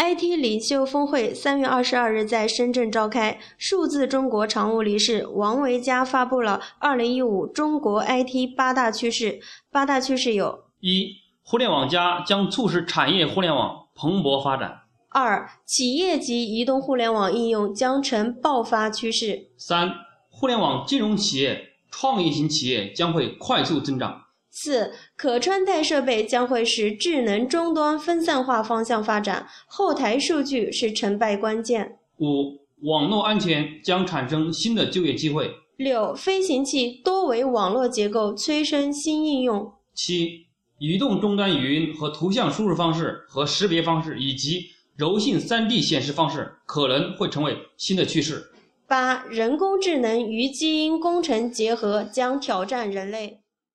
IT 领袖峰会三月二十二日在深圳召开，数字中国常务理事王维佳发布了二零一五中国 IT 八大趋势。八大趋势有：一、互联网加将促使产业互联网蓬勃发展；二、企业级移动互联网应用将成爆发趋势；三、互联网金融企业、创业型企业将会快速增长。四、可穿戴设备将会使智能终端分散化方向发展，后台数据是成败关键。五、网络安全将产生新的就业机会。六、飞行器多维网络结构催生新应用。七、移动终端语音和图像输入方式和识别方式以及柔性 3D 显示方式可能会成为新的趋势。八、人工智能与基因工程结合将挑战人类。